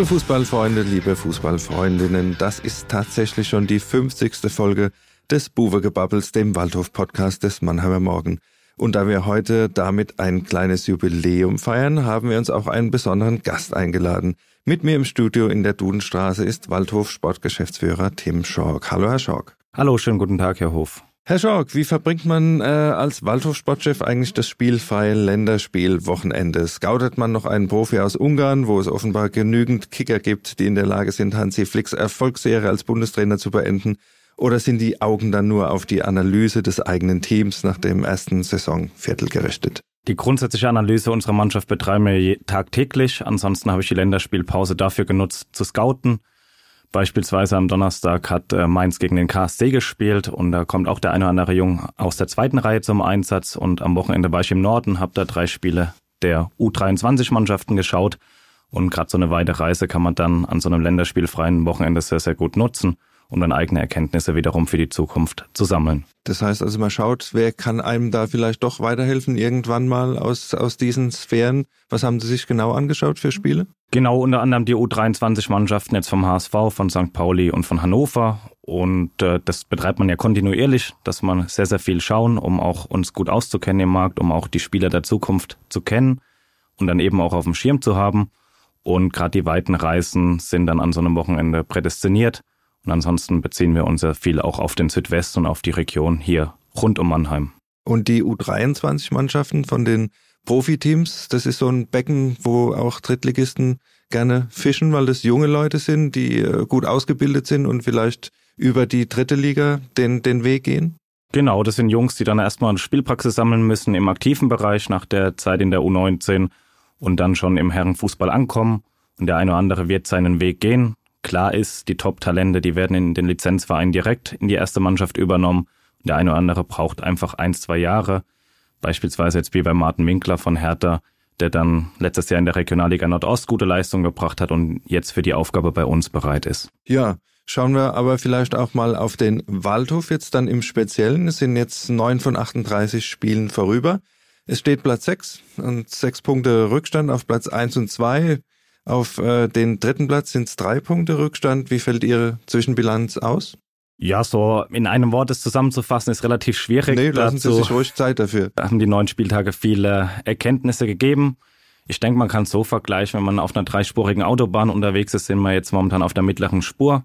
Liebe Fußballfreunde, liebe Fußballfreundinnen, das ist tatsächlich schon die 50. Folge des Buwegebabbels, dem Waldhof-Podcast des Mannheimer Morgen. Und da wir heute damit ein kleines Jubiläum feiern, haben wir uns auch einen besonderen Gast eingeladen. Mit mir im Studio in der Dudenstraße ist Waldhof Sportgeschäftsführer Tim Schork. Hallo, Herr Schork. Hallo, schönen guten Tag, Herr Hof. Herr Schork, wie verbringt man äh, als Waldhof-Sportchef eigentlich das spielfreie Länderspiel-Wochenende? Scoutet man noch einen Profi aus Ungarn, wo es offenbar genügend Kicker gibt, die in der Lage sind, Hansi Flicks Erfolgsserie als Bundestrainer zu beenden? Oder sind die Augen dann nur auf die Analyse des eigenen Teams nach dem ersten Saisonviertel gerichtet? Die grundsätzliche Analyse unserer Mannschaft betreiben wir tagtäglich. Ansonsten habe ich die Länderspielpause dafür genutzt, zu scouten. Beispielsweise am Donnerstag hat äh, Mainz gegen den KSC gespielt und da kommt auch der eine oder andere Jung aus der zweiten Reihe zum Einsatz. Und am Wochenende war ich im Norden, habe da drei Spiele der U23-Mannschaften geschaut. Und gerade so eine weite Reise kann man dann an so einem länderspielfreien Wochenende sehr, sehr gut nutzen um dann eigene Erkenntnisse wiederum für die Zukunft zu sammeln. Das heißt also, man schaut, wer kann einem da vielleicht doch weiterhelfen, irgendwann mal aus, aus diesen Sphären. Was haben Sie sich genau angeschaut für Spiele? Genau, unter anderem die U23-Mannschaften jetzt vom HSV, von St. Pauli und von Hannover. Und äh, das betreibt man ja kontinuierlich, dass man sehr, sehr viel schauen, um auch uns gut auszukennen im Markt, um auch die Spieler der Zukunft zu kennen und dann eben auch auf dem Schirm zu haben. Und gerade die weiten Reisen sind dann an so einem Wochenende prädestiniert. Und ansonsten beziehen wir uns sehr viel auch auf den Südwesten und auf die Region hier rund um Mannheim. Und die U23-Mannschaften von den Profiteams, das ist so ein Becken, wo auch Drittligisten gerne fischen, weil das junge Leute sind, die äh, gut ausgebildet sind und vielleicht über die dritte Liga den, den Weg gehen? Genau, das sind Jungs, die dann erstmal eine Spielpraxis sammeln müssen im aktiven Bereich nach der Zeit in der U19 und dann schon im Herrenfußball ankommen. Und der eine oder andere wird seinen Weg gehen. Klar ist, die Top-Talente, die werden in den Lizenzverein direkt in die erste Mannschaft übernommen. Der eine oder andere braucht einfach ein, zwei Jahre. Beispielsweise jetzt wie bei Martin Winkler von Hertha, der dann letztes Jahr in der Regionalliga Nordost gute Leistung gebracht hat und jetzt für die Aufgabe bei uns bereit ist. Ja, schauen wir aber vielleicht auch mal auf den Waldhof jetzt dann im Speziellen. Es sind jetzt neun von 38 Spielen vorüber. Es steht Platz sechs und sechs Punkte Rückstand auf Platz eins und zwei. Auf äh, den dritten Platz sind es drei Punkte Rückstand. Wie fällt Ihre Zwischenbilanz aus? Ja, so in einem Wort es zusammenzufassen ist relativ schwierig. Nee, lassen Sie sich ruhig Zeit dafür. Da haben die neun Spieltage viele Erkenntnisse gegeben. Ich denke, man kann es so vergleichen, wenn man auf einer dreispurigen Autobahn unterwegs ist, sind wir jetzt momentan auf der mittleren Spur.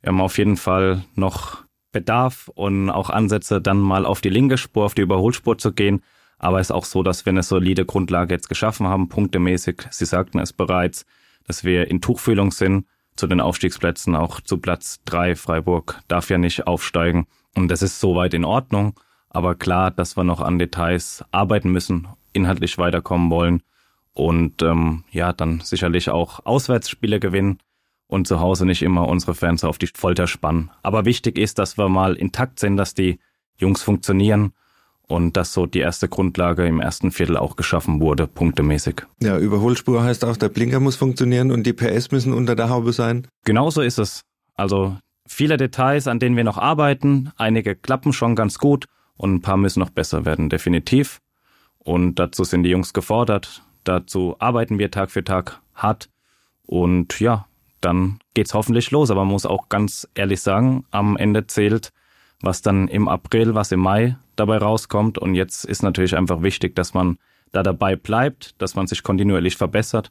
Wir haben auf jeden Fall noch Bedarf und auch Ansätze, dann mal auf die linke Spur, auf die Überholspur zu gehen. Aber es ist auch so, dass wir eine solide Grundlage jetzt geschaffen haben, punktemäßig. Sie sagten es bereits, dass wir in Tuchfühlung sind zu den Aufstiegsplätzen, auch zu Platz drei. Freiburg darf ja nicht aufsteigen. Und das ist soweit in Ordnung. Aber klar, dass wir noch an Details arbeiten müssen, inhaltlich weiterkommen wollen und ähm, ja, dann sicherlich auch Auswärtsspiele gewinnen und zu Hause nicht immer unsere Fans auf die Folter spannen. Aber wichtig ist, dass wir mal intakt sind, dass die Jungs funktionieren und dass so die erste Grundlage im ersten Viertel auch geschaffen wurde, punktemäßig. Ja, Überholspur heißt auch, der Blinker muss funktionieren und die PS müssen unter der Haube sein. Genauso ist es. Also viele Details, an denen wir noch arbeiten. Einige klappen schon ganz gut und ein paar müssen noch besser werden, definitiv. Und dazu sind die Jungs gefordert. Dazu arbeiten wir Tag für Tag hart. Und ja, dann geht's hoffentlich los. Aber man muss auch ganz ehrlich sagen, am Ende zählt, was dann im April, was im Mai dabei rauskommt. Und jetzt ist natürlich einfach wichtig, dass man da dabei bleibt, dass man sich kontinuierlich verbessert.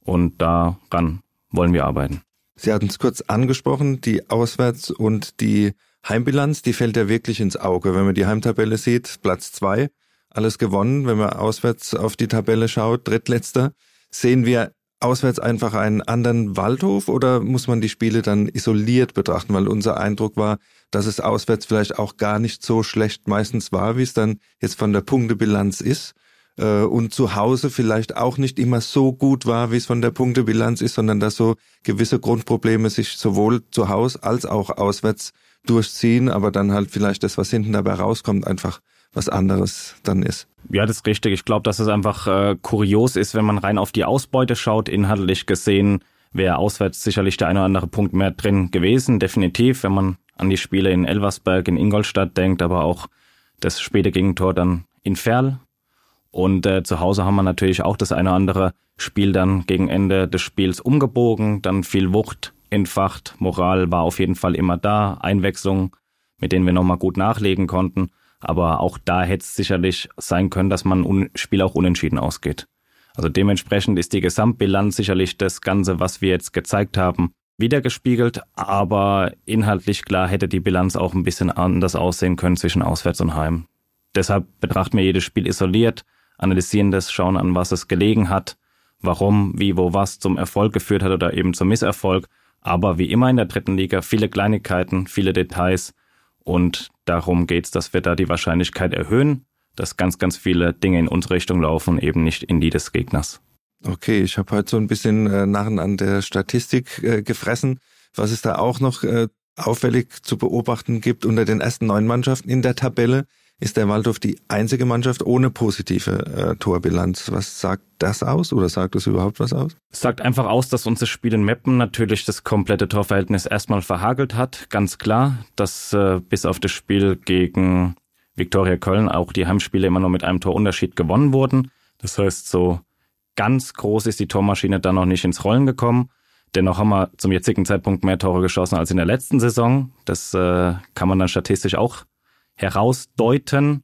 Und daran wollen wir arbeiten. Sie hatten es kurz angesprochen, die Auswärts- und die Heimbilanz, die fällt ja wirklich ins Auge. Wenn man die Heimtabelle sieht, Platz zwei, alles gewonnen. Wenn man auswärts auf die Tabelle schaut, drittletzter, sehen wir auswärts einfach einen anderen Waldhof oder muss man die Spiele dann isoliert betrachten? Weil unser Eindruck war, dass es auswärts vielleicht auch gar nicht so schlecht meistens war, wie es dann jetzt von der Punktebilanz ist. Äh, und zu Hause vielleicht auch nicht immer so gut war, wie es von der Punktebilanz ist, sondern dass so gewisse Grundprobleme sich sowohl zu Hause als auch auswärts durchziehen, aber dann halt vielleicht das, was hinten dabei rauskommt, einfach was anderes dann ist. Ja, das ist richtig. Ich glaube, dass es einfach äh, kurios ist, wenn man rein auf die Ausbeute schaut, inhaltlich gesehen wäre auswärts sicherlich der eine oder andere Punkt mehr drin gewesen, definitiv, wenn man an die Spiele in Elversberg, in Ingolstadt denkt, aber auch das späte Gegentor dann in Ferl. Und äh, zu Hause haben wir natürlich auch das eine oder andere Spiel dann gegen Ende des Spiels umgebogen, dann viel Wucht entfacht, Moral war auf jeden Fall immer da, Einwechslung, mit denen wir nochmal gut nachlegen konnten. Aber auch da hätte es sicherlich sein können, dass man ein Spiel auch unentschieden ausgeht. Also dementsprechend ist die Gesamtbilanz sicherlich das Ganze, was wir jetzt gezeigt haben, wiedergespiegelt. Aber inhaltlich klar hätte die Bilanz auch ein bisschen anders aussehen können zwischen Auswärts und Heim. Deshalb betrachten wir jedes Spiel isoliert, analysieren das, schauen an, was es gelegen hat, warum, wie, wo, was zum Erfolg geführt hat oder eben zum Misserfolg. Aber wie immer in der dritten Liga, viele Kleinigkeiten, viele Details. Und darum geht's, dass wir da die Wahrscheinlichkeit erhöhen, dass ganz, ganz viele Dinge in unsere Richtung laufen, eben nicht in die des Gegners. Okay, ich habe heute so ein bisschen äh, Narren an der Statistik äh, gefressen. Was es da auch noch äh, auffällig zu beobachten gibt unter den ersten neun Mannschaften in der Tabelle, ist der Waldhof die einzige Mannschaft ohne positive äh, Torbilanz. Was sagt das aus oder sagt das überhaupt was aus? Es sagt einfach aus, dass unser Spiel in Meppen natürlich das komplette Torverhältnis erstmal verhagelt hat. Ganz klar, dass äh, bis auf das Spiel gegen Viktoria Köln auch die Heimspiele immer nur mit einem Torunterschied gewonnen wurden. Das heißt, so ganz groß ist die Tormaschine dann noch nicht ins Rollen gekommen. Dennoch haben wir zum jetzigen Zeitpunkt mehr Tore geschossen als in der letzten Saison. Das äh, kann man dann statistisch auch herausdeuten.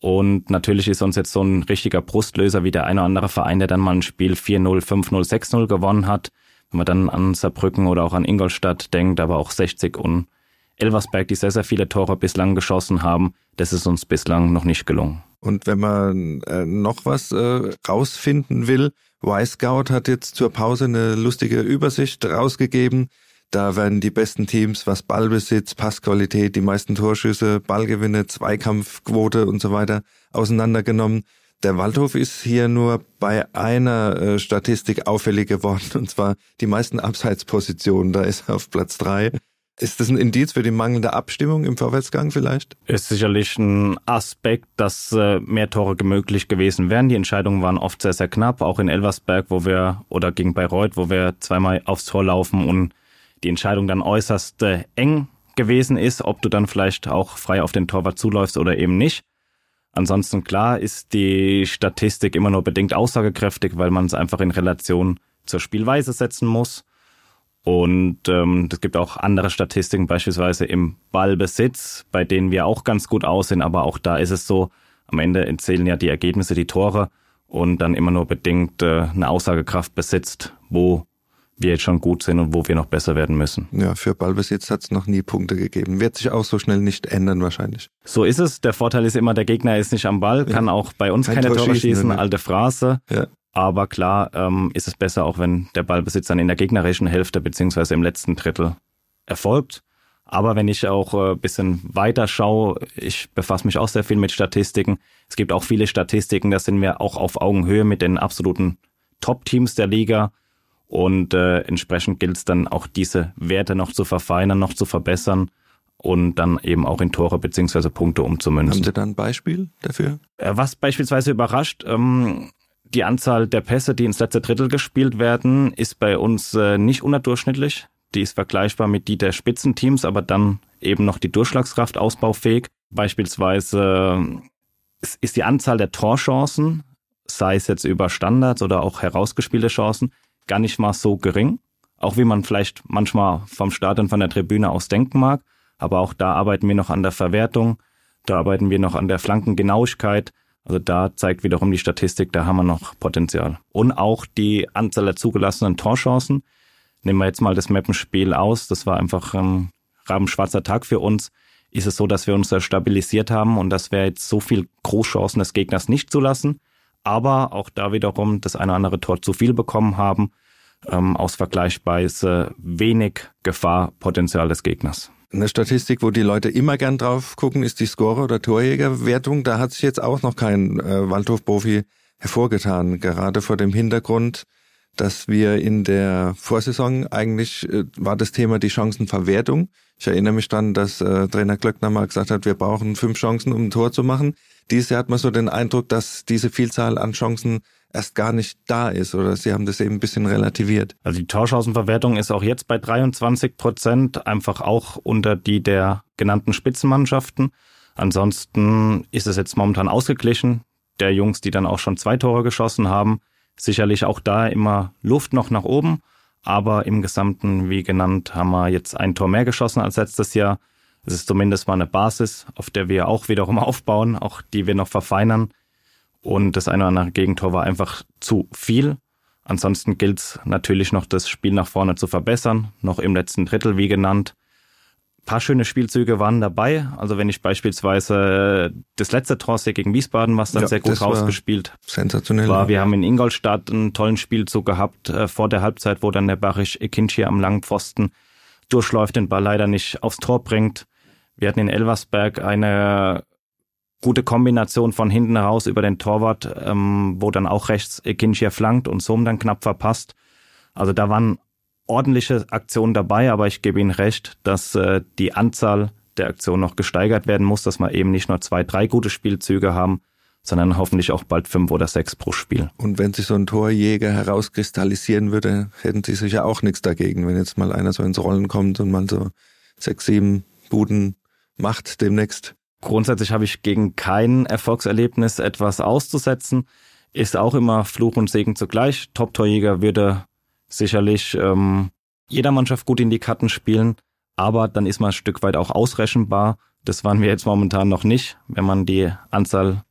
Und natürlich ist uns jetzt so ein richtiger Brustlöser wie der eine oder andere Verein, der dann mal ein Spiel 4-0, 5-0, 6-0 gewonnen hat. Wenn man dann an Saarbrücken oder auch an Ingolstadt denkt, aber auch 60 und Elversberg, die sehr, sehr viele Tore bislang geschossen haben, das ist uns bislang noch nicht gelungen. Und wenn man äh, noch was äh, rausfinden will, Y-Scout hat jetzt zur Pause eine lustige Übersicht rausgegeben da werden die besten Teams, was Ballbesitz, Passqualität, die meisten Torschüsse, Ballgewinne, Zweikampfquote und so weiter auseinandergenommen. Der Waldhof ist hier nur bei einer äh, Statistik auffällig geworden, und zwar die meisten Abseitspositionen. Da ist er auf Platz drei. Ist das ein Indiz für die mangelnde Abstimmung im Vorwärtsgang vielleicht? Ist sicherlich ein Aspekt, dass äh, mehr Tore möglich gewesen wären. Die Entscheidungen waren oft sehr, sehr knapp, auch in Elversberg, wo wir, oder gegen Bayreuth, wo wir zweimal aufs Tor laufen und die Entscheidung dann äußerst äh, eng gewesen ist, ob du dann vielleicht auch frei auf den Torwart zuläufst oder eben nicht. Ansonsten klar ist die Statistik immer nur bedingt aussagekräftig, weil man es einfach in Relation zur Spielweise setzen muss. Und ähm, es gibt auch andere Statistiken, beispielsweise im Ballbesitz, bei denen wir auch ganz gut aussehen, aber auch da ist es so, am Ende zählen ja die Ergebnisse, die Tore und dann immer nur bedingt äh, eine Aussagekraft besitzt, wo wir jetzt schon gut sind und wo wir noch besser werden müssen. Ja, für Ballbesitz hat es noch nie Punkte gegeben. Wird sich auch so schnell nicht ändern wahrscheinlich. So ist es. Der Vorteil ist immer, der Gegner ist nicht am Ball, kann ja. auch bei uns Kein keine Tore schießen, schießen alte Phrase. Ja. Aber klar ähm, ist es besser, auch wenn der Ballbesitz dann in der gegnerischen Hälfte beziehungsweise im letzten Drittel erfolgt. Aber wenn ich auch ein äh, bisschen weiter schaue, ich befasse mich auch sehr viel mit Statistiken. Es gibt auch viele Statistiken, da sind wir auch auf Augenhöhe mit den absoluten Top-Teams der Liga. Und äh, entsprechend gilt es dann auch diese Werte noch zu verfeinern, noch zu verbessern und dann eben auch in Tore beziehungsweise Punkte umzumünzen. Haben Sie da ein Beispiel dafür? Äh, was beispielsweise überrascht, ähm, die Anzahl der Pässe, die ins letzte Drittel gespielt werden, ist bei uns äh, nicht unterdurchschnittlich. Die ist vergleichbar mit die der Spitzenteams, aber dann eben noch die Durchschlagskraft ausbaufähig. Beispielsweise ist die Anzahl der Torchancen, sei es jetzt über Standards oder auch herausgespielte Chancen, gar nicht mal so gering, auch wie man vielleicht manchmal vom Stadion von der Tribüne aus denken mag. Aber auch da arbeiten wir noch an der Verwertung, da arbeiten wir noch an der Flankengenauigkeit. Also da zeigt wiederum die Statistik, da haben wir noch Potenzial. Und auch die Anzahl der zugelassenen Torchancen. Nehmen wir jetzt mal das Mappenspiel aus. Das war einfach ein rabenschwarzer Tag für uns. Ist es so, dass wir uns da stabilisiert haben und dass wir jetzt so viel Großchancen des Gegners nicht zulassen aber auch da wiederum das eine oder andere Tor zu viel bekommen haben, ähm, aus vergleichsweise wenig Gefahrpotenzial des Gegners. Eine Statistik, wo die Leute immer gern drauf gucken, ist die Scorer- oder Torjägerwertung. Da hat sich jetzt auch noch kein äh, Waldhof-Profi hervorgetan, gerade vor dem Hintergrund, dass wir in der Vorsaison eigentlich äh, war das Thema die Chancenverwertung. Ich erinnere mich dann, dass äh, Trainer Glöckner mal gesagt hat, wir brauchen fünf Chancen, um ein Tor zu machen. Dieses Jahr hat man so den Eindruck, dass diese Vielzahl an Chancen erst gar nicht da ist oder sie haben das eben ein bisschen relativiert. Also die Torchancenverwertung ist auch jetzt bei 23 Prozent, einfach auch unter die der genannten Spitzenmannschaften. Ansonsten ist es jetzt momentan ausgeglichen. der Jungs, die dann auch schon zwei Tore geschossen haben. Sicherlich auch da immer Luft noch nach oben, aber im Gesamten, wie genannt, haben wir jetzt ein Tor mehr geschossen als letztes Jahr. Es ist zumindest mal eine Basis, auf der wir auch wiederum aufbauen, auch die wir noch verfeinern. Und das eine oder andere Gegentor war einfach zu viel. Ansonsten gilt es natürlich noch, das Spiel nach vorne zu verbessern, noch im letzten Drittel, wie genannt paar schöne Spielzüge waren dabei. Also wenn ich beispielsweise äh, das letzte Tor gegen Wiesbaden, was dann ja, sehr gut rausgespielt sensationell war. Wir haben in Ingolstadt einen tollen Spielzug gehabt äh, vor der Halbzeit, wo dann der Barisch Ekinci am langen Pfosten durchläuft, den Ball leider nicht aufs Tor bringt. Wir hatten in Elversberg eine gute Kombination von hinten heraus über den Torwart, ähm, wo dann auch rechts Ekinci flankt und Sohm dann knapp verpasst. Also da waren ordentliche Aktionen dabei, aber ich gebe Ihnen recht, dass äh, die Anzahl der Aktionen noch gesteigert werden muss, dass wir eben nicht nur zwei, drei gute Spielzüge haben, sondern hoffentlich auch bald fünf oder sechs pro Spiel. Und wenn sich so ein Torjäger herauskristallisieren würde, hätten Sie sicher auch nichts dagegen, wenn jetzt mal einer so ins Rollen kommt und mal so sechs, sieben Buden macht demnächst. Grundsätzlich habe ich gegen kein Erfolgserlebnis etwas auszusetzen. Ist auch immer Fluch und Segen zugleich. Top-Torjäger würde sicherlich ähm, jeder Mannschaft gut in die Karten spielen, aber dann ist man ein Stück weit auch ausrechenbar. Das waren wir jetzt momentan noch nicht, wenn man die Anzahl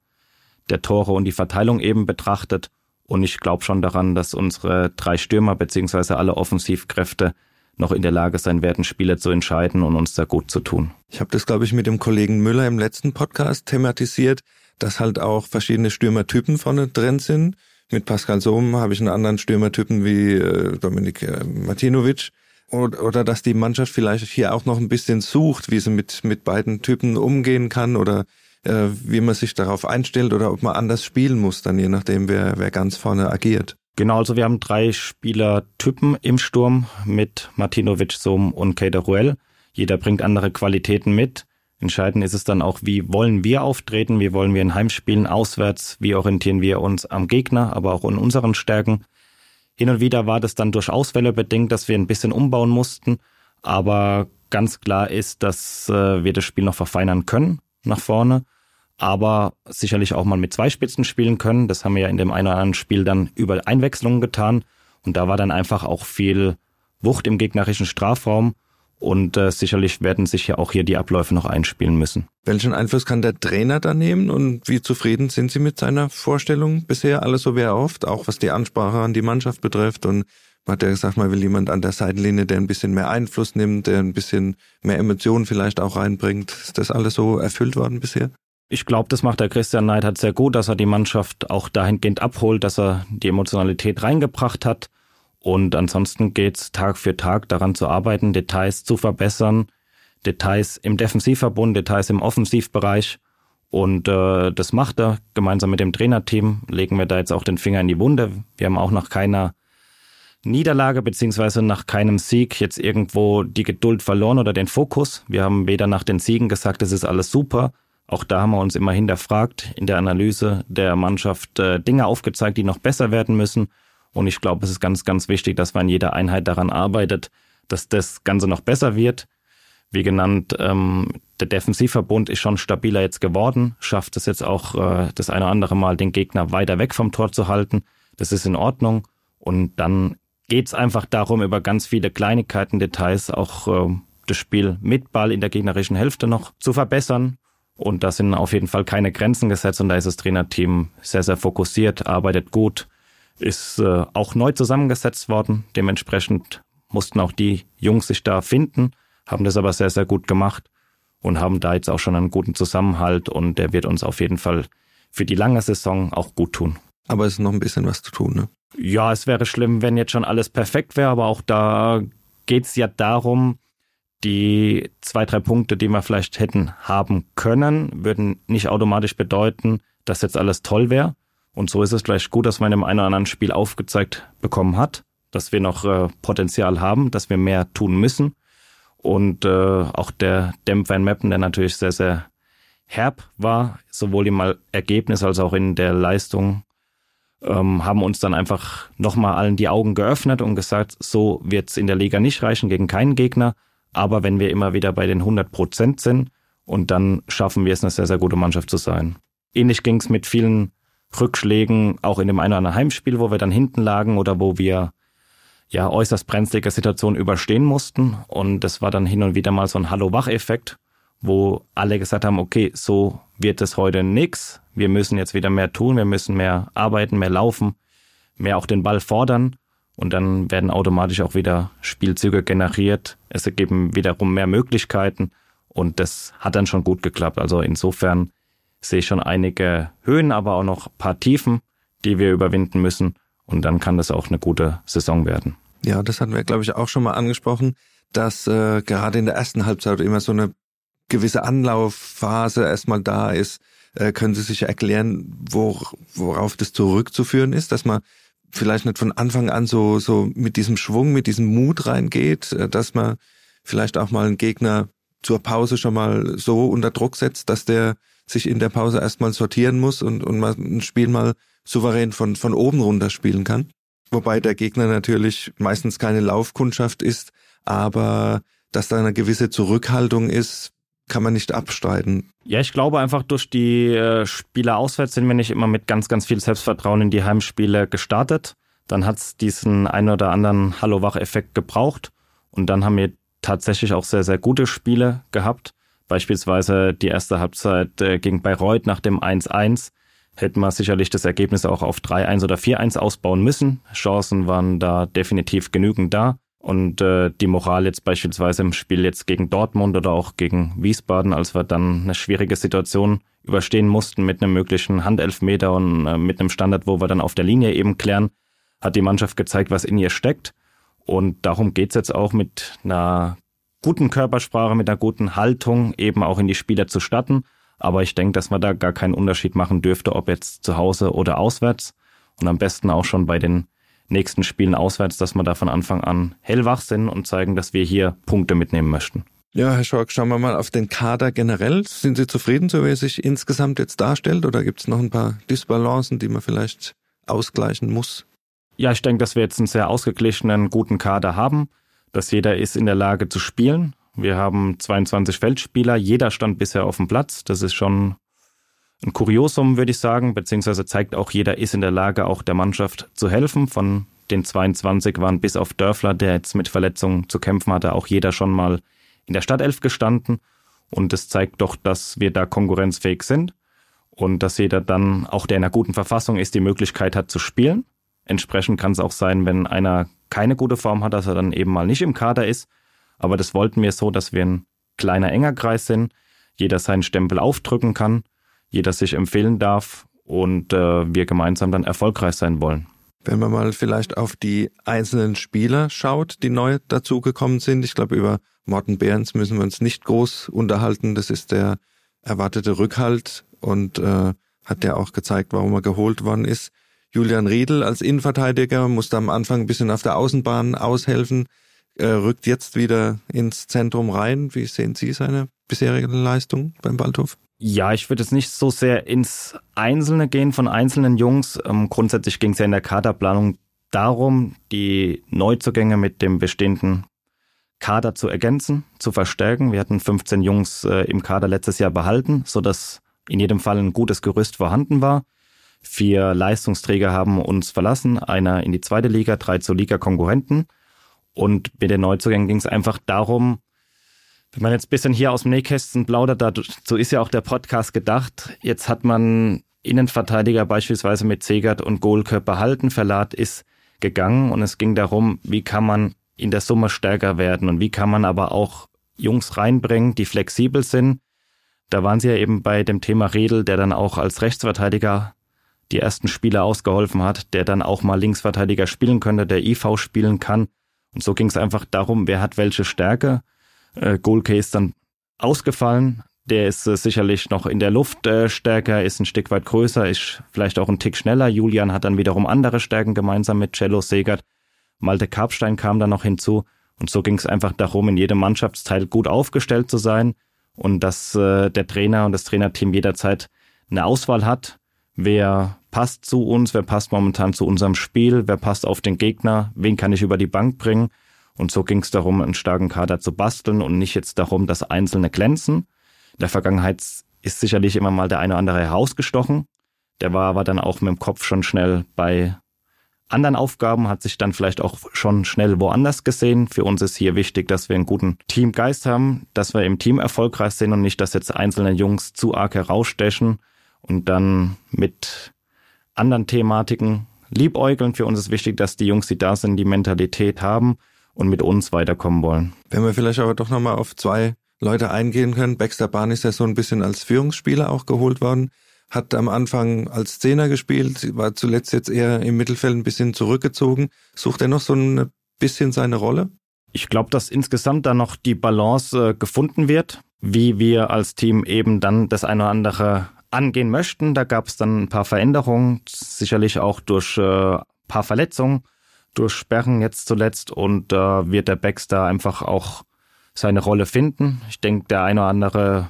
der Tore und die Verteilung eben betrachtet. Und ich glaube schon daran, dass unsere drei Stürmer beziehungsweise alle Offensivkräfte noch in der Lage sein werden, Spiele zu entscheiden und uns da gut zu tun. Ich habe das, glaube ich, mit dem Kollegen Müller im letzten Podcast thematisiert, dass halt auch verschiedene Stürmertypen vorne drin sind. Mit Pascal Sohm habe ich einen anderen Stürmertypen wie äh, Dominik äh, Martinovic. Oder, oder dass die Mannschaft vielleicht hier auch noch ein bisschen sucht, wie sie mit, mit beiden Typen umgehen kann oder äh, wie man sich darauf einstellt oder ob man anders spielen muss, dann je nachdem, wer, wer ganz vorne agiert. Genau, also wir haben drei Spielertypen im Sturm mit Martinovic, Sohm und Kader Ruel. Jeder bringt andere Qualitäten mit. Entscheidend ist es dann auch, wie wollen wir auftreten, wie wollen wir in Heimspielen auswärts, wie orientieren wir uns am Gegner, aber auch in unseren Stärken. Hin und wieder war das dann durch Ausfälle bedingt, dass wir ein bisschen umbauen mussten, aber ganz klar ist, dass äh, wir das Spiel noch verfeinern können nach vorne, aber sicherlich auch mal mit zwei Spitzen spielen können. Das haben wir ja in dem einen oder anderen Spiel dann über Einwechslungen getan und da war dann einfach auch viel Wucht im gegnerischen Strafraum und äh, sicherlich werden sich ja auch hier die Abläufe noch einspielen müssen. Welchen Einfluss kann der Trainer da nehmen und wie zufrieden sind Sie mit seiner Vorstellung bisher? Alles so wie er oft, auch was die Ansprache an die Mannschaft betrifft und man hat ja gesagt, man will jemand an der Seitenlinie, der ein bisschen mehr Einfluss nimmt, der ein bisschen mehr Emotionen vielleicht auch reinbringt. Ist das alles so erfüllt worden bisher? Ich glaube, das macht der Christian Neidhardt sehr gut, dass er die Mannschaft auch dahingehend abholt, dass er die Emotionalität reingebracht hat und ansonsten geht's Tag für Tag daran zu arbeiten, Details zu verbessern, Details im Defensivverbund, Details im Offensivbereich. Und äh, das macht er gemeinsam mit dem Trainerteam. Legen wir da jetzt auch den Finger in die Wunde. Wir haben auch nach keiner Niederlage beziehungsweise nach keinem Sieg jetzt irgendwo die Geduld verloren oder den Fokus. Wir haben weder nach den Siegen gesagt, es ist alles super. Auch da haben wir uns immer hinterfragt in der Analyse der Mannschaft äh, Dinge aufgezeigt, die noch besser werden müssen. Und ich glaube, es ist ganz, ganz wichtig, dass man in jeder Einheit daran arbeitet, dass das Ganze noch besser wird. Wie genannt, ähm, der Defensivverbund ist schon stabiler jetzt geworden, schafft es jetzt auch äh, das eine oder andere Mal, den Gegner weiter weg vom Tor zu halten. Das ist in Ordnung. Und dann geht's einfach darum, über ganz viele Kleinigkeiten, Details auch äh, das Spiel mit Ball in der gegnerischen Hälfte noch zu verbessern. Und da sind auf jeden Fall keine Grenzen gesetzt und da ist das Trainerteam sehr, sehr fokussiert, arbeitet gut ist äh, auch neu zusammengesetzt worden. Dementsprechend mussten auch die Jungs sich da finden, haben das aber sehr, sehr gut gemacht und haben da jetzt auch schon einen guten Zusammenhalt und der wird uns auf jeden Fall für die lange Saison auch gut tun. Aber es ist noch ein bisschen was zu tun, ne? Ja, es wäre schlimm, wenn jetzt schon alles perfekt wäre, aber auch da geht's ja darum, die zwei, drei Punkte, die wir vielleicht hätten haben können, würden nicht automatisch bedeuten, dass jetzt alles toll wäre. Und so ist es vielleicht gut, dass man dem einen oder anderen Spiel aufgezeigt bekommen hat, dass wir noch äh, Potenzial haben, dass wir mehr tun müssen. Und äh, auch der Dämpfer in Mappen, der natürlich sehr, sehr herb war, sowohl im Ergebnis als auch in der Leistung, ähm, haben uns dann einfach nochmal allen die Augen geöffnet und gesagt, so wird's in der Liga nicht reichen gegen keinen Gegner. Aber wenn wir immer wieder bei den 100 Prozent sind und dann schaffen wir es, eine sehr, sehr gute Mannschaft zu sein. Ähnlich ging's mit vielen Rückschlägen, auch in dem einen oder anderen Heimspiel, wo wir dann hinten lagen oder wo wir ja äußerst brenzlige Situationen überstehen mussten. Und das war dann hin und wieder mal so ein Hallo-Wach-Effekt, wo alle gesagt haben, okay, so wird es heute nix. Wir müssen jetzt wieder mehr tun, wir müssen mehr arbeiten, mehr laufen, mehr auch den Ball fordern. Und dann werden automatisch auch wieder Spielzüge generiert. Es ergeben wiederum mehr Möglichkeiten. Und das hat dann schon gut geklappt. Also insofern sehe schon einige Höhen, aber auch noch paar Tiefen, die wir überwinden müssen. Und dann kann das auch eine gute Saison werden. Ja, das hatten wir, glaube ich, auch schon mal angesprochen, dass äh, gerade in der ersten Halbzeit immer so eine gewisse Anlaufphase erstmal da ist. Äh, können Sie sich erklären, wo, worauf das zurückzuführen ist, dass man vielleicht nicht von Anfang an so, so mit diesem Schwung, mit diesem Mut reingeht, äh, dass man vielleicht auch mal einen Gegner zur Pause schon mal so unter Druck setzt, dass der sich in der Pause erstmal sortieren muss und, und man ein Spiel mal souverän von, von oben runter spielen kann. Wobei der Gegner natürlich meistens keine Laufkundschaft ist, aber dass da eine gewisse Zurückhaltung ist, kann man nicht abstreiten. Ja, ich glaube einfach durch die äh, Spiele auswärts sind wir nicht immer mit ganz, ganz viel Selbstvertrauen in die Heimspiele gestartet. Dann hat es diesen ein oder anderen Hallo-Wach-Effekt gebraucht und dann haben wir tatsächlich auch sehr, sehr gute Spiele gehabt. Beispielsweise die erste Halbzeit äh, gegen Bayreuth nach dem 1-1 hätten wir sicherlich das Ergebnis auch auf 3-1 oder 4-1 ausbauen müssen. Chancen waren da definitiv genügend da. Und äh, die Moral jetzt beispielsweise im Spiel jetzt gegen Dortmund oder auch gegen Wiesbaden, als wir dann eine schwierige Situation überstehen mussten mit einem möglichen Handelfmeter und äh, mit einem Standard, wo wir dann auf der Linie eben klären, hat die Mannschaft gezeigt, was in ihr steckt. Und darum geht's jetzt auch mit einer guten Körpersprache, mit einer guten Haltung eben auch in die Spieler zu statten. Aber ich denke, dass man da gar keinen Unterschied machen dürfte, ob jetzt zu Hause oder auswärts. Und am besten auch schon bei den nächsten Spielen auswärts, dass wir da von Anfang an hellwach sind und zeigen, dass wir hier Punkte mitnehmen möchten. Ja, Herr Schork, schauen wir mal auf den Kader generell. Sind Sie zufrieden, so wie er sich insgesamt jetzt darstellt, oder gibt es noch ein paar Disbalancen, die man vielleicht ausgleichen muss? Ja, ich denke, dass wir jetzt einen sehr ausgeglichenen, guten Kader haben, dass jeder ist in der Lage zu spielen. Wir haben 22 Feldspieler, jeder stand bisher auf dem Platz. Das ist schon ein Kuriosum, würde ich sagen, beziehungsweise zeigt auch, jeder ist in der Lage, auch der Mannschaft zu helfen. Von den 22 waren bis auf Dörfler, der jetzt mit Verletzungen zu kämpfen hatte, auch jeder schon mal in der Stadtelf gestanden. Und es zeigt doch, dass wir da konkurrenzfähig sind und dass jeder dann, auch der in einer guten Verfassung ist, die Möglichkeit hat zu spielen. Entsprechend kann es auch sein, wenn einer keine gute Form hat, dass er dann eben mal nicht im Kader ist. Aber das wollten wir so, dass wir ein kleiner, enger Kreis sind, jeder seinen Stempel aufdrücken kann, jeder sich empfehlen darf und äh, wir gemeinsam dann erfolgreich sein wollen. Wenn man mal vielleicht auf die einzelnen Spieler schaut, die neu dazugekommen sind, ich glaube, über Morten Behrens müssen wir uns nicht groß unterhalten. Das ist der erwartete Rückhalt und äh, hat ja auch gezeigt, warum er geholt worden ist. Julian Riedel als Innenverteidiger musste am Anfang ein bisschen auf der Außenbahn aushelfen, äh, rückt jetzt wieder ins Zentrum rein. Wie sehen Sie seine bisherige Leistung beim Waldhof? Ja, ich würde jetzt nicht so sehr ins Einzelne gehen von einzelnen Jungs. Ähm, grundsätzlich ging es ja in der Kaderplanung darum, die Neuzugänge mit dem bestehenden Kader zu ergänzen, zu verstärken. Wir hatten 15 Jungs äh, im Kader letztes Jahr behalten, so dass in jedem Fall ein gutes Gerüst vorhanden war. Vier Leistungsträger haben uns verlassen, einer in die zweite Liga, drei zur Liga-Konkurrenten. Und mit den Neuzugängen ging es einfach darum, wenn man jetzt ein bisschen hier aus dem Nähkästchen plaudert, da, so ist ja auch der Podcast gedacht. Jetzt hat man Innenverteidiger beispielsweise mit Zegert und Gohlke behalten. Verlat ist gegangen und es ging darum, wie kann man in der Summe stärker werden und wie kann man aber auch Jungs reinbringen, die flexibel sind. Da waren sie ja eben bei dem Thema Redel, der dann auch als Rechtsverteidiger die ersten Spiele ausgeholfen hat, der dann auch mal Linksverteidiger spielen könnte, der IV spielen kann. Und so ging es einfach darum, wer hat welche Stärke. Äh, Golke ist dann ausgefallen. Der ist äh, sicherlich noch in der Luft äh, stärker, ist ein Stück weit größer, ist vielleicht auch ein Tick schneller. Julian hat dann wiederum andere Stärken gemeinsam mit Cello Segert. Malte Karpstein kam dann noch hinzu. Und so ging es einfach darum, in jedem Mannschaftsteil gut aufgestellt zu sein und dass äh, der Trainer und das Trainerteam jederzeit eine Auswahl hat wer passt zu uns, wer passt momentan zu unserem Spiel, wer passt auf den Gegner, wen kann ich über die Bank bringen. Und so ging es darum, einen starken Kader zu basteln und nicht jetzt darum, dass Einzelne glänzen. In der Vergangenheit ist sicherlich immer mal der eine oder andere herausgestochen. Der war aber dann auch mit dem Kopf schon schnell bei anderen Aufgaben, hat sich dann vielleicht auch schon schnell woanders gesehen. Für uns ist hier wichtig, dass wir einen guten Teamgeist haben, dass wir im Team erfolgreich sind und nicht, dass jetzt einzelne Jungs zu arg herausstechen und dann mit anderen Thematiken liebäugeln. Für uns ist wichtig, dass die Jungs, die da sind, die Mentalität haben und mit uns weiterkommen wollen. Wenn wir vielleicht aber doch nochmal auf zwei Leute eingehen können. Baxter Bahn ist ja so ein bisschen als Führungsspieler auch geholt worden hat am Anfang als Zehner gespielt, war zuletzt jetzt eher im Mittelfeld ein bisschen zurückgezogen. Sucht er noch so ein bisschen seine Rolle? Ich glaube, dass insgesamt da noch die Balance äh, gefunden wird, wie wir als Team eben dann das eine oder andere angehen möchten. Da gab es dann ein paar Veränderungen, sicherlich auch durch äh, paar Verletzungen, durch Sperren jetzt zuletzt und äh, wird der Baxter einfach auch seine Rolle finden. Ich denke, der eine oder andere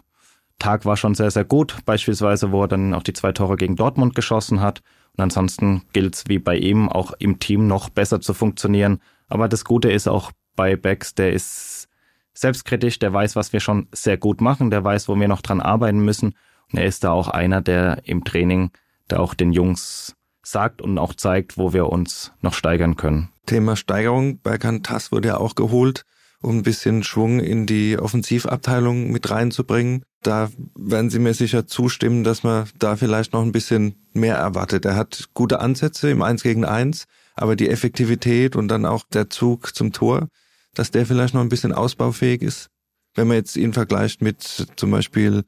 Tag war schon sehr, sehr gut, beispielsweise, wo er dann auch die zwei Tore gegen Dortmund geschossen hat. Und ansonsten gilt es wie bei ihm auch im Team noch besser zu funktionieren. Aber das Gute ist auch bei Becks, der ist selbstkritisch, der weiß, was wir schon sehr gut machen, der weiß, wo wir noch dran arbeiten müssen. Und er ist da auch einer, der im Training da auch den Jungs sagt und auch zeigt, wo wir uns noch steigern können. Thema Steigerung, Berkan Tass wurde ja auch geholt um ein bisschen Schwung in die Offensivabteilung mit reinzubringen. Da werden Sie mir sicher zustimmen, dass man da vielleicht noch ein bisschen mehr erwartet. Er hat gute Ansätze im Eins gegen Eins, aber die Effektivität und dann auch der Zug zum Tor, dass der vielleicht noch ein bisschen ausbaufähig ist. Wenn man jetzt ihn vergleicht mit zum Beispiel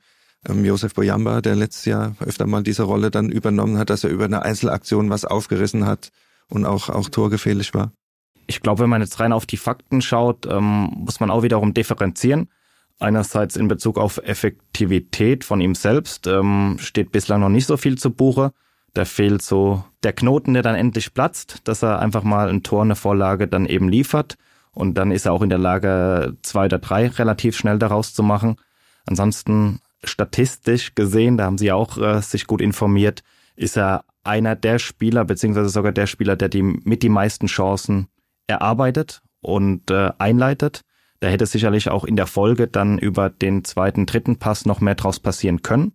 ähm, Josef Boyamba, der letztes Jahr öfter mal diese Rolle dann übernommen hat, dass er über eine Einzelaktion was aufgerissen hat und auch, auch torgefährlich war. Ich glaube, wenn man jetzt rein auf die Fakten schaut, ähm, muss man auch wiederum differenzieren. Einerseits in Bezug auf Effektivität von ihm selbst ähm, steht bislang noch nicht so viel zu Buche. Da fehlt so der Knoten, der dann endlich platzt, dass er einfach mal ein Tor, eine Vorlage dann eben liefert. Und dann ist er auch in der Lage, zwei oder drei relativ schnell daraus zu machen. Ansonsten statistisch gesehen, da haben Sie auch äh, sich gut informiert, ist er einer der Spieler, beziehungsweise sogar der Spieler, der die mit die meisten Chancen erarbeitet und äh, einleitet. Da hätte sicherlich auch in der Folge dann über den zweiten, dritten Pass noch mehr draus passieren können.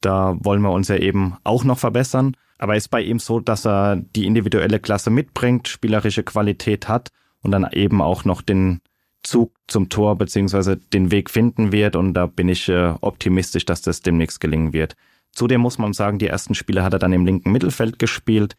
Da wollen wir uns ja eben auch noch verbessern. Aber ist bei ihm so, dass er die individuelle Klasse mitbringt, spielerische Qualität hat und dann eben auch noch den Zug zum Tor beziehungsweise den Weg finden wird. Und da bin ich äh, optimistisch, dass das demnächst gelingen wird. Zudem muss man sagen, die ersten Spiele hat er dann im linken Mittelfeld gespielt.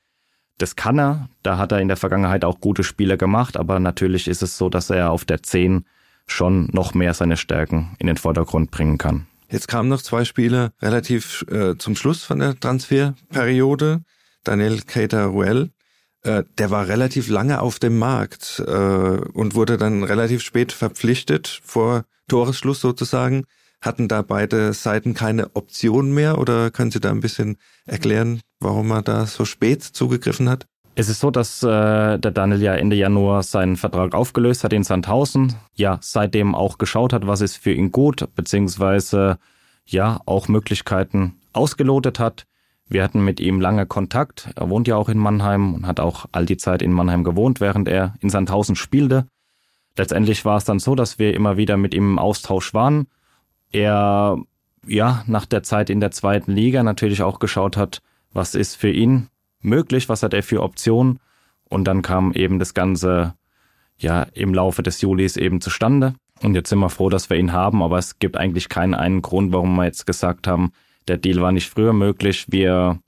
Das kann er. Da hat er in der Vergangenheit auch gute Spiele gemacht, aber natürlich ist es so, dass er auf der 10 schon noch mehr seine Stärken in den Vordergrund bringen kann. Jetzt kamen noch zwei Spiele relativ äh, zum Schluss von der Transferperiode. Daniel Keita-Ruel, äh, der war relativ lange auf dem Markt äh, und wurde dann relativ spät verpflichtet, vor Toresschluss sozusagen. Hatten da beide Seiten keine Option mehr oder können Sie da ein bisschen erklären, warum er da so spät zugegriffen hat? Es ist so, dass äh, der Daniel ja Ende Januar seinen Vertrag aufgelöst hat in Sandhausen, ja seitdem auch geschaut hat, was ist für ihn gut, beziehungsweise ja auch Möglichkeiten ausgelotet hat. Wir hatten mit ihm lange Kontakt. Er wohnt ja auch in Mannheim und hat auch all die Zeit in Mannheim gewohnt, während er in Sandhausen spielte. Letztendlich war es dann so, dass wir immer wieder mit ihm im Austausch waren er ja nach der Zeit in der zweiten Liga natürlich auch geschaut hat, was ist für ihn möglich, was hat er für Optionen und dann kam eben das Ganze ja im Laufe des Julis eben zustande und jetzt sind wir froh, dass wir ihn haben, aber es gibt eigentlich keinen einen Grund, warum wir jetzt gesagt haben, der Deal war nicht früher möglich. Wir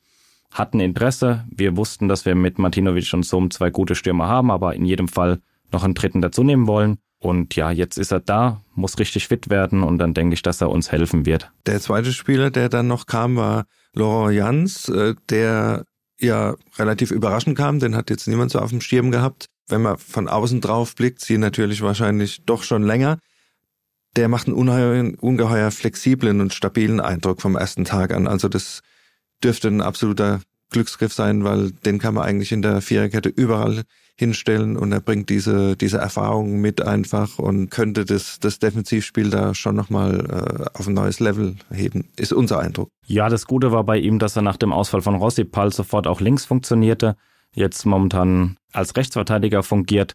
hatten Interesse, wir wussten, dass wir mit Martinovic und Sohm zwei gute Stürmer haben, aber in jedem Fall noch einen dritten dazu nehmen wollen und ja, jetzt ist er da, muss richtig fit werden und dann denke ich, dass er uns helfen wird. Der zweite Spieler, der dann noch kam, war Laurent Jans, äh, der ja relativ überraschend kam, den hat jetzt niemand so auf dem Schirm gehabt. Wenn man von außen drauf blickt, sie natürlich wahrscheinlich doch schon länger. Der macht einen ungeheuer, ungeheuer flexiblen und stabilen Eindruck vom ersten Tag an. Also das dürfte ein absoluter Glücksgriff sein, weil den kann man eigentlich in der Viererkette überall hinstellen und er bringt diese, diese Erfahrung mit einfach und könnte das, das Defensivspiel da schon nochmal äh, auf ein neues Level heben, ist unser Eindruck. Ja, das Gute war bei ihm, dass er nach dem Ausfall von Rossi Pal sofort auch links funktionierte, jetzt momentan als Rechtsverteidiger fungiert,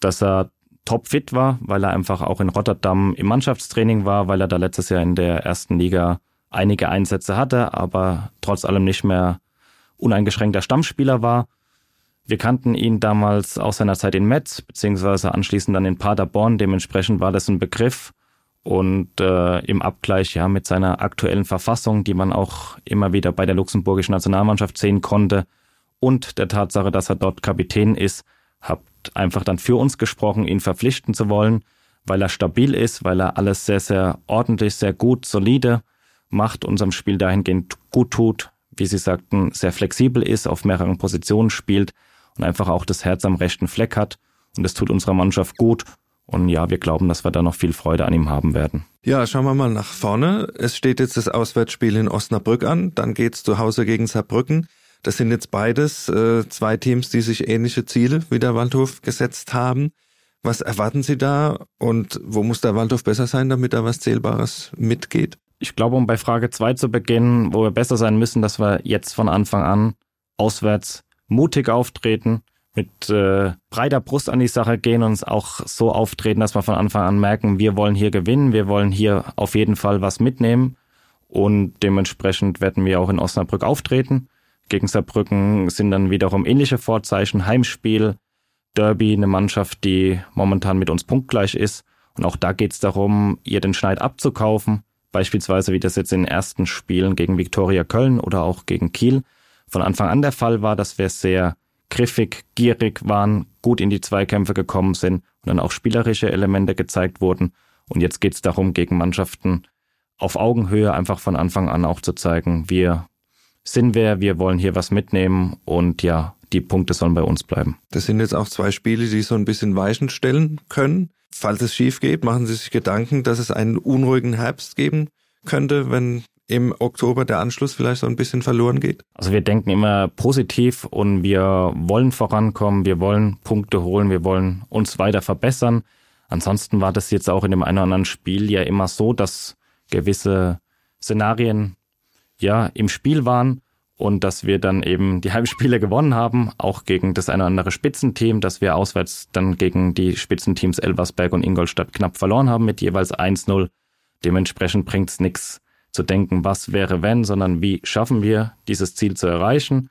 dass er topfit war, weil er einfach auch in Rotterdam im Mannschaftstraining war, weil er da letztes Jahr in der ersten Liga einige Einsätze hatte, aber trotz allem nicht mehr uneingeschränkter Stammspieler war. Wir kannten ihn damals aus seiner Zeit in Metz, beziehungsweise anschließend dann in Paderborn. Dementsprechend war das ein Begriff. Und äh, im Abgleich ja mit seiner aktuellen Verfassung, die man auch immer wieder bei der luxemburgischen Nationalmannschaft sehen konnte, und der Tatsache, dass er dort Kapitän ist, habt einfach dann für uns gesprochen, ihn verpflichten zu wollen, weil er stabil ist, weil er alles sehr, sehr ordentlich, sehr gut, solide macht, unserem Spiel dahingehend gut tut, wie Sie sagten, sehr flexibel ist, auf mehreren Positionen spielt und einfach auch das Herz am rechten Fleck hat. Und das tut unserer Mannschaft gut. Und ja, wir glauben, dass wir da noch viel Freude an ihm haben werden. Ja, schauen wir mal nach vorne. Es steht jetzt das Auswärtsspiel in Osnabrück an. Dann geht's zu Hause gegen Saarbrücken. Das sind jetzt beides äh, zwei Teams, die sich ähnliche Ziele wie der Waldhof gesetzt haben. Was erwarten Sie da und wo muss der Waldhof besser sein, damit da was Zählbares mitgeht? Ich glaube, um bei Frage zwei zu beginnen, wo wir besser sein müssen, dass wir jetzt von Anfang an auswärts mutig auftreten, mit äh, breiter Brust an die Sache gehen und uns auch so auftreten, dass wir von Anfang an merken, wir wollen hier gewinnen, wir wollen hier auf jeden Fall was mitnehmen und dementsprechend werden wir auch in Osnabrück auftreten. Gegen Saarbrücken sind dann wiederum ähnliche Vorzeichen, Heimspiel, Derby, eine Mannschaft, die momentan mit uns punktgleich ist. Und auch da geht es darum, ihr den Schneid abzukaufen, beispielsweise wie das jetzt in den ersten Spielen gegen Viktoria Köln oder auch gegen Kiel von Anfang an der Fall war, dass wir sehr griffig, gierig waren, gut in die Zweikämpfe gekommen sind und dann auch spielerische Elemente gezeigt wurden. Und jetzt geht es darum, gegen Mannschaften auf Augenhöhe einfach von Anfang an auch zu zeigen, wir sind wir, wir wollen hier was mitnehmen und ja, die Punkte sollen bei uns bleiben. Das sind jetzt auch zwei Spiele, die so ein bisschen Weichen stellen können. Falls es schief geht, machen Sie sich Gedanken, dass es einen unruhigen Herbst geben könnte, wenn im Oktober der Anschluss vielleicht so ein bisschen verloren geht? Also wir denken immer positiv und wir wollen vorankommen, wir wollen Punkte holen, wir wollen uns weiter verbessern. Ansonsten war das jetzt auch in dem einen oder anderen Spiel ja immer so, dass gewisse Szenarien ja im Spiel waren und dass wir dann eben die Heimspiele gewonnen haben, auch gegen das eine oder andere Spitzenteam, dass wir auswärts dann gegen die Spitzenteams Elversberg und Ingolstadt knapp verloren haben mit jeweils 1-0. Dementsprechend bringt es nichts zu denken, was wäre wenn, sondern wie schaffen wir dieses Ziel zu erreichen.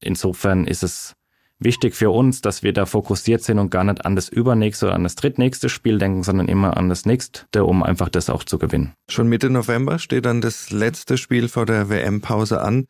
Insofern ist es wichtig für uns, dass wir da fokussiert sind und gar nicht an das übernächste oder an das drittnächste Spiel denken, sondern immer an das nächste, um einfach das auch zu gewinnen. Schon Mitte November steht dann das letzte Spiel vor der WM-Pause an,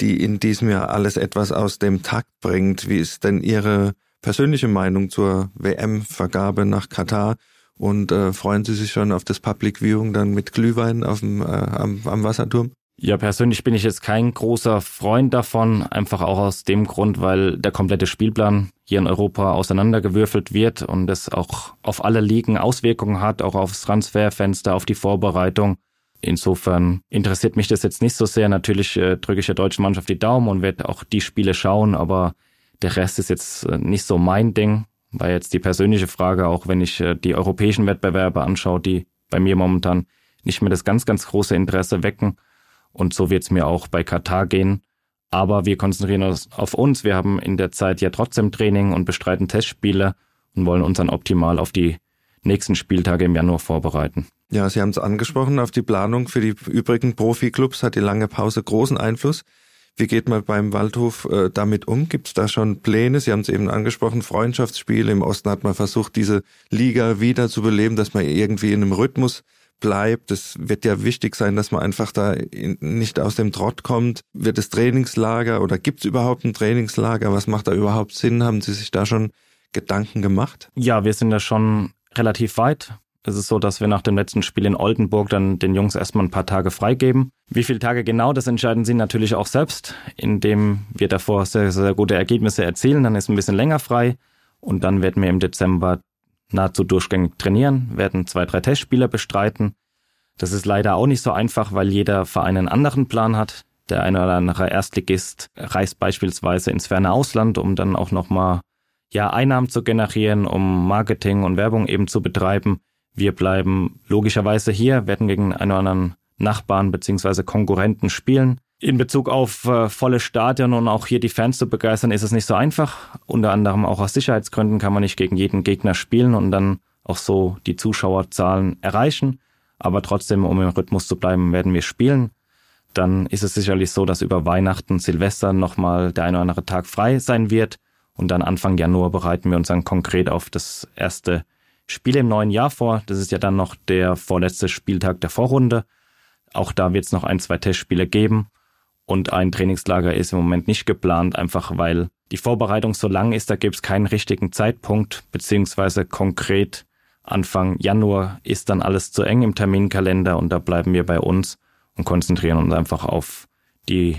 die in diesem Jahr alles etwas aus dem Takt bringt. Wie ist denn Ihre persönliche Meinung zur WM-Vergabe nach Katar? Und äh, freuen Sie sich schon auf das Public Viewing dann mit Glühwein auf dem, äh, am, am Wasserturm? Ja, persönlich bin ich jetzt kein großer Freund davon, einfach auch aus dem Grund, weil der komplette Spielplan hier in Europa auseinandergewürfelt wird und es auch auf alle Ligen Auswirkungen hat, auch aufs Transferfenster, auf die Vorbereitung. Insofern interessiert mich das jetzt nicht so sehr. Natürlich äh, drücke ich der deutschen Mannschaft die Daumen und werde auch die Spiele schauen, aber der Rest ist jetzt äh, nicht so mein Ding. War jetzt die persönliche Frage, auch wenn ich äh, die europäischen Wettbewerbe anschaue, die bei mir momentan nicht mehr das ganz, ganz große Interesse wecken. Und so wird es mir auch bei Katar gehen. Aber wir konzentrieren uns auf uns. Wir haben in der Zeit ja trotzdem Training und bestreiten Testspiele und wollen uns dann optimal auf die nächsten Spieltage im Januar vorbereiten. Ja, Sie haben es angesprochen, auf die Planung für die übrigen Profiklubs hat die lange Pause großen Einfluss. Wie geht man beim Waldhof äh, damit um? Gibt es da schon Pläne? Sie haben es eben angesprochen, Freundschaftsspiele. Im Osten hat man versucht, diese Liga wieder zu beleben, dass man irgendwie in einem Rhythmus bleibt. Es wird ja wichtig sein, dass man einfach da nicht aus dem Trott kommt. Wird es Trainingslager oder gibt es überhaupt ein Trainingslager? Was macht da überhaupt Sinn? Haben Sie sich da schon Gedanken gemacht? Ja, wir sind da schon relativ weit. Es ist so, dass wir nach dem letzten Spiel in Oldenburg dann den Jungs erstmal ein paar Tage freigeben. Wie viele Tage genau, das entscheiden sie natürlich auch selbst, indem wir davor sehr, sehr gute Ergebnisse erzielen. Dann ist ein bisschen länger frei und dann werden wir im Dezember nahezu durchgängig trainieren, werden zwei, drei Testspieler bestreiten. Das ist leider auch nicht so einfach, weil jeder Verein einen anderen Plan hat. Der eine oder andere Erstligist reist beispielsweise ins ferne Ausland, um dann auch nochmal ja, Einnahmen zu generieren, um Marketing und Werbung eben zu betreiben. Wir bleiben logischerweise hier, werden gegen einen oder anderen Nachbarn beziehungsweise Konkurrenten spielen. In Bezug auf äh, volle Stadion und auch hier die Fans zu begeistern, ist es nicht so einfach. Unter anderem auch aus Sicherheitsgründen kann man nicht gegen jeden Gegner spielen und dann auch so die Zuschauerzahlen erreichen. Aber trotzdem, um im Rhythmus zu bleiben, werden wir spielen. dann ist es sicherlich so, dass über Weihnachten, Silvester nochmal der eine oder andere Tag frei sein wird. Und dann Anfang Januar bereiten wir uns dann konkret auf das erste Spiel im neuen Jahr vor. Das ist ja dann noch der vorletzte Spieltag der Vorrunde. Auch da wird es noch ein, zwei Testspiele geben. Und ein Trainingslager ist im Moment nicht geplant, einfach weil die Vorbereitung so lang ist, da gibt es keinen richtigen Zeitpunkt, beziehungsweise konkret Anfang Januar ist dann alles zu eng im Terminkalender und da bleiben wir bei uns und konzentrieren uns einfach auf die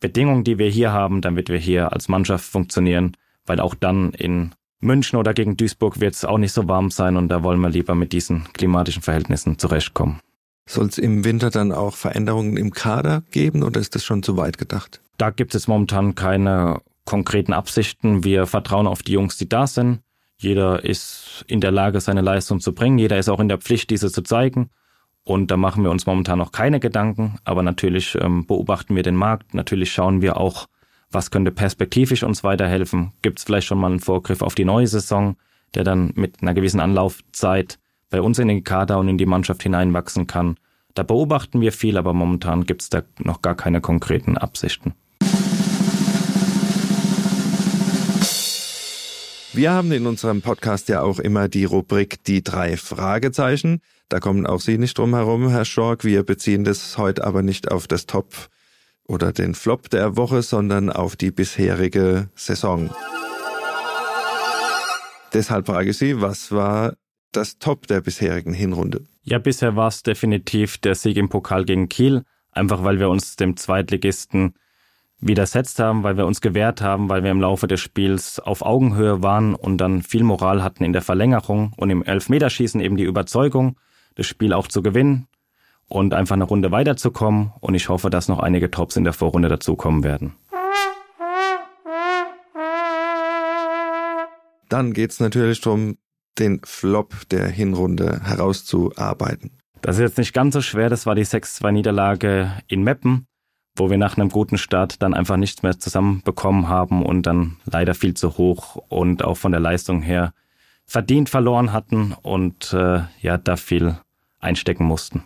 Bedingungen, die wir hier haben, damit wir hier als Mannschaft funktionieren, weil auch dann in München oder gegen Duisburg wird es auch nicht so warm sein und da wollen wir lieber mit diesen klimatischen Verhältnissen zurechtkommen. Soll es im Winter dann auch Veränderungen im Kader geben oder ist das schon zu weit gedacht? Da gibt es momentan keine konkreten Absichten. Wir vertrauen auf die Jungs, die da sind. Jeder ist in der Lage, seine Leistung zu bringen. Jeder ist auch in der Pflicht, diese zu zeigen. Und da machen wir uns momentan noch keine Gedanken. Aber natürlich ähm, beobachten wir den Markt. Natürlich schauen wir auch, was könnte perspektivisch uns weiterhelfen. Gibt es vielleicht schon mal einen Vorgriff auf die neue Saison, der dann mit einer gewissen Anlaufzeit bei uns in den Kader und in die Mannschaft hineinwachsen kann. Da beobachten wir viel, aber momentan gibt es da noch gar keine konkreten Absichten. Wir haben in unserem Podcast ja auch immer die Rubrik Die drei Fragezeichen. Da kommen auch Sie nicht drum herum, Herr Schork. Wir beziehen das heute aber nicht auf das Top oder den Flop der Woche, sondern auf die bisherige Saison. Deshalb frage ich Sie, was war das Top der bisherigen Hinrunde? Ja, bisher war es definitiv der Sieg im Pokal gegen Kiel, einfach weil wir uns dem Zweitligisten widersetzt haben, weil wir uns gewehrt haben, weil wir im Laufe des Spiels auf Augenhöhe waren und dann viel Moral hatten in der Verlängerung und im Elfmeterschießen eben die Überzeugung, das Spiel auch zu gewinnen und einfach eine Runde weiterzukommen. Und ich hoffe, dass noch einige Tops in der Vorrunde dazukommen werden. Dann geht es natürlich darum, den Flop der Hinrunde herauszuarbeiten. Das ist jetzt nicht ganz so schwer, das war die 6-2-Niederlage in Meppen, wo wir nach einem guten Start dann einfach nichts mehr zusammenbekommen haben und dann leider viel zu hoch und auch von der Leistung her verdient verloren hatten und äh, ja, da viel einstecken mussten.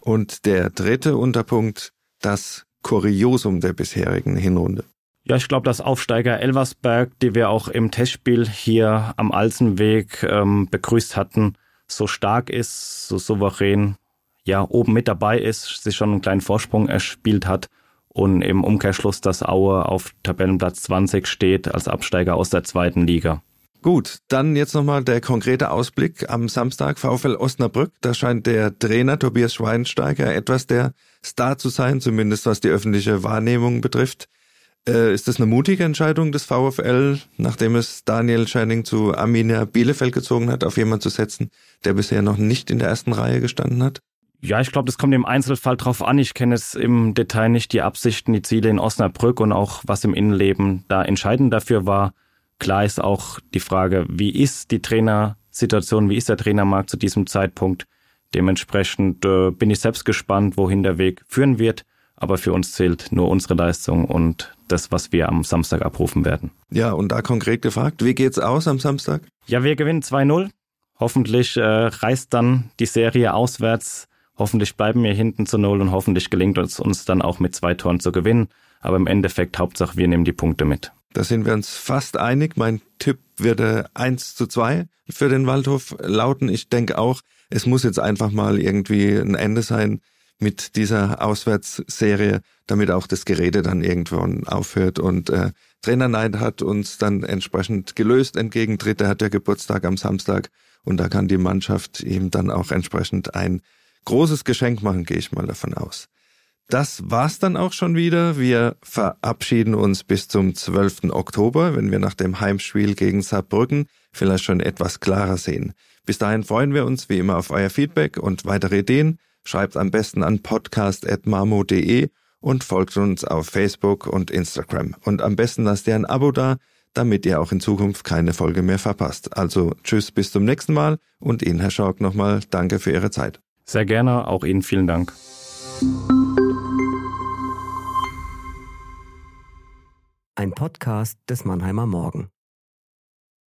Und der dritte Unterpunkt, das Kuriosum der bisherigen Hinrunde. Ja, ich glaube, dass Aufsteiger Elversberg, die wir auch im Testspiel hier am Alsenweg ähm, begrüßt hatten, so stark ist, so souverän, ja, oben mit dabei ist, sich schon einen kleinen Vorsprung erspielt hat und im Umkehrschluss, dass Aue auf Tabellenplatz 20 steht als Absteiger aus der zweiten Liga. Gut, dann jetzt nochmal der konkrete Ausblick am Samstag VfL Osnabrück. Da scheint der Trainer Tobias Schweinsteiger etwas der Star zu sein, zumindest was die öffentliche Wahrnehmung betrifft. Äh, ist das eine mutige Entscheidung des VfL, nachdem es Daniel Schenning zu Arminia Bielefeld gezogen hat, auf jemanden zu setzen, der bisher noch nicht in der ersten Reihe gestanden hat? Ja, ich glaube, das kommt im Einzelfall drauf an. Ich kenne es im Detail nicht, die Absichten, die Ziele in Osnabrück und auch was im Innenleben da entscheidend dafür war. Klar ist auch die Frage, wie ist die Trainersituation, wie ist der Trainermarkt zu diesem Zeitpunkt? Dementsprechend äh, bin ich selbst gespannt, wohin der Weg führen wird. Aber für uns zählt nur unsere Leistung und das, was wir am Samstag abrufen werden. Ja, und da konkret gefragt, wie geht's aus am Samstag? Ja, wir gewinnen 2-0. Hoffentlich äh, reißt dann die Serie auswärts. Hoffentlich bleiben wir hinten zu Null und hoffentlich gelingt uns, uns dann auch mit zwei Toren zu gewinnen. Aber im Endeffekt, Hauptsache, wir nehmen die Punkte mit. Da sind wir uns fast einig. Mein Tipp würde 1 zu 2 für den Waldhof lauten. Ich denke auch, es muss jetzt einfach mal irgendwie ein Ende sein mit dieser Auswärtsserie, damit auch das Gerede dann irgendwann aufhört und äh, Trainer Neid hat uns dann entsprechend gelöst entgegentritt. Er hat ja Geburtstag am Samstag und da kann die Mannschaft ihm dann auch entsprechend ein großes Geschenk machen, gehe ich mal davon aus. Das war's dann auch schon wieder. Wir verabschieden uns bis zum 12. Oktober, wenn wir nach dem Heimspiel gegen Saarbrücken vielleicht schon etwas klarer sehen. Bis dahin freuen wir uns wie immer auf euer Feedback und weitere Ideen. Schreibt am besten an podcast.marmo.de und folgt uns auf Facebook und Instagram. Und am besten lasst ihr ein Abo da, damit ihr auch in Zukunft keine Folge mehr verpasst. Also tschüss, bis zum nächsten Mal und Ihnen, Herr Schork, nochmal danke für Ihre Zeit. Sehr gerne, auch Ihnen vielen Dank. Ein Podcast des Mannheimer Morgen.